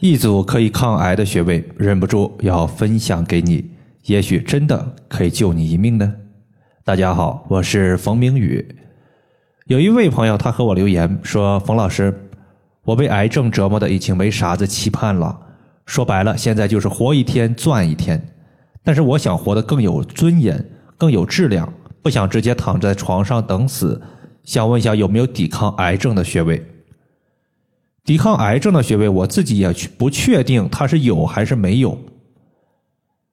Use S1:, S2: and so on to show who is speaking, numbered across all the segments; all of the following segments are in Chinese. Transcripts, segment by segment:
S1: 一组可以抗癌的穴位，忍不住要分享给你，也许真的可以救你一命呢。大家好，我是冯明宇。有一位朋友，他和我留言说：“冯老师，我被癌症折磨的已经没啥子期盼了，说白了，现在就是活一天赚一天。但是我想活得更有尊严，更有质量，不想直接躺在床上等死。想问一下，有没有抵抗癌症的穴位？”抵抗癌症的穴位，我自己也不确定它是有还是没有。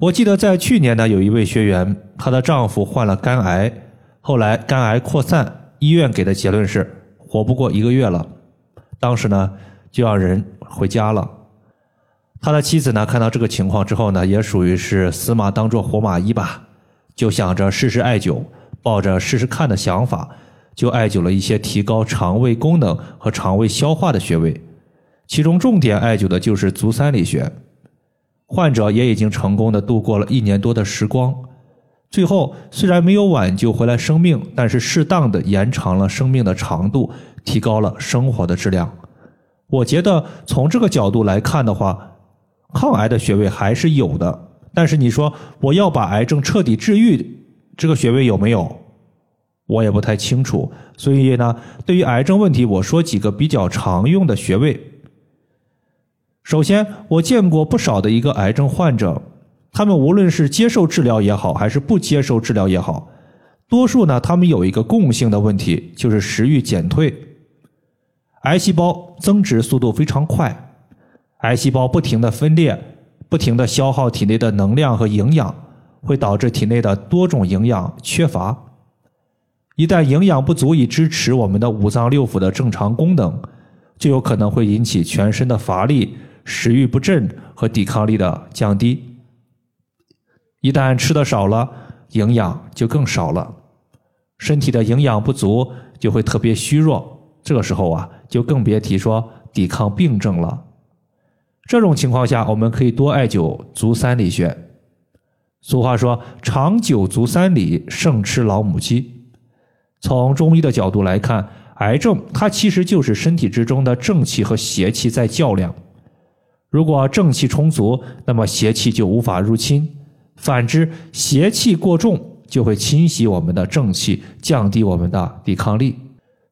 S1: 我记得在去年呢，有一位学员，她的丈夫患了肝癌，后来肝癌扩散，医院给的结论是活不过一个月了。当时呢，就让人回家了。他的妻子呢，看到这个情况之后呢，也属于是死马当做活马医吧，就想着试试艾灸，抱着试试看的想法。就艾灸了一些提高肠胃功能和肠胃消化的穴位，其中重点艾灸的就是足三里穴。患者也已经成功的度过了一年多的时光，最后虽然没有挽救回来生命，但是适当的延长了生命的长度，提高了生活的质量。我觉得从这个角度来看的话，抗癌的穴位还是有的，但是你说我要把癌症彻底治愈，这个穴位有没有？我也不太清楚，所以呢，对于癌症问题，我说几个比较常用的穴位。首先，我见过不少的一个癌症患者，他们无论是接受治疗也好，还是不接受治疗也好，多数呢，他们有一个共性的问题，就是食欲减退，癌细胞增殖速度非常快，癌细胞不停的分裂，不停的消耗体内的能量和营养，会导致体内的多种营养缺乏。一旦营养不足以支持我们的五脏六腑的正常功能，就有可能会引起全身的乏力、食欲不振和抵抗力的降低。一旦吃的少了，营养就更少了，身体的营养不足就会特别虚弱。这个时候啊，就更别提说抵抗病症了。这种情况下，我们可以多艾灸足三里穴。俗话说：“长久足三里，胜吃老母鸡。”从中医的角度来看，癌症它其实就是身体之中的正气和邪气在较量。如果正气充足，那么邪气就无法入侵；反之，邪气过重就会侵袭我们的正气，降低我们的抵抗力。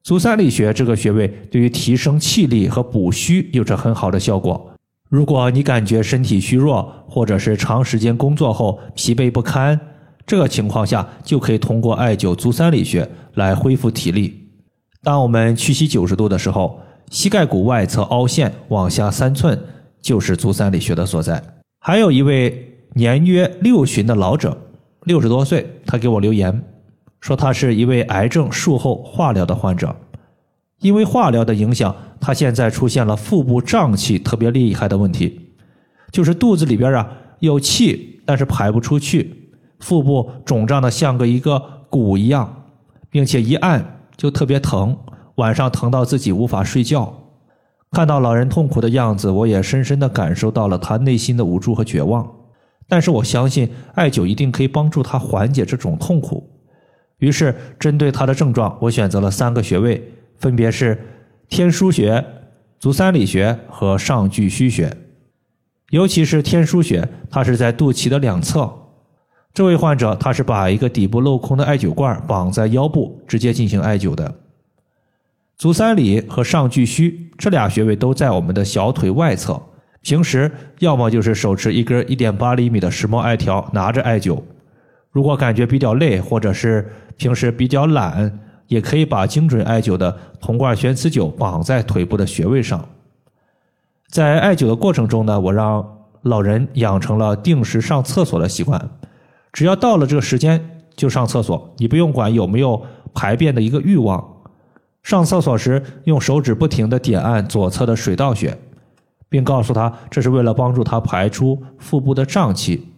S1: 足三里穴这个穴位对于提升气力和补虚有着很好的效果。如果你感觉身体虚弱，或者是长时间工作后疲惫不堪，这个情况下就可以通过艾灸足三里穴来恢复体力。当我们屈膝九十度的时候，膝盖骨外侧凹陷往下三寸就是足三里穴的所在。还有一位年约六旬的老者，六十多岁，他给我留言说，他是一位癌症术后化疗的患者，因为化疗的影响，他现在出现了腹部胀气特别厉害的问题，就是肚子里边啊有气，但是排不出去。腹部肿胀的像个一个鼓一样，并且一按就特别疼，晚上疼到自己无法睡觉。看到老人痛苦的样子，我也深深的感受到了他内心的无助和绝望。但是我相信艾灸一定可以帮助他缓解这种痛苦。于是针对他的症状，我选择了三个穴位，分别是天枢穴、足三里穴和上巨虚穴。尤其是天枢穴，它是在肚脐的两侧。这位患者他是把一个底部镂空的艾灸罐绑在腰部，直接进行艾灸的。足三里和上巨虚这俩穴位都在我们的小腿外侧。平时要么就是手持一根一点八厘米的石墨艾条拿着艾灸，如果感觉比较累或者是平时比较懒，也可以把精准艾灸的铜罐悬磁灸绑在腿部的穴位上。在艾灸的过程中呢，我让老人养成了定时上厕所的习惯。只要到了这个时间就上厕所，你不用管有没有排便的一个欲望。上厕所时用手指不停的点按左侧的水道穴，并告诉他这是为了帮助他排出腹部的胀气。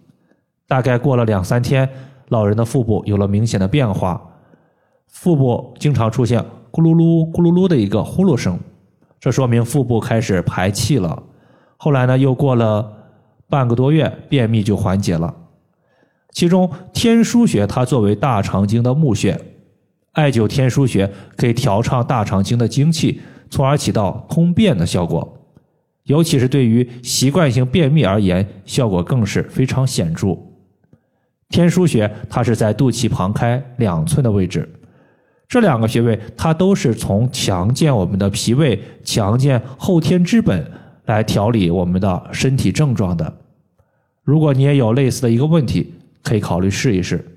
S1: 大概过了两三天，老人的腹部有了明显的变化，腹部经常出现咕噜噜咕噜噜的一个呼噜声，这说明腹部开始排气了。后来呢，又过了半个多月，便秘就缓解了。其中天枢穴，它作为大肠经的募穴，艾灸天枢穴可以调畅大肠经的精气，从而起到通便的效果。尤其是对于习惯性便秘而言，效果更是非常显著。天枢穴它是在肚脐旁开两寸的位置，这两个穴位它都是从强健我们的脾胃、强健后天之本来调理我们的身体症状的。如果你也有类似的一个问题，可以考虑试一试。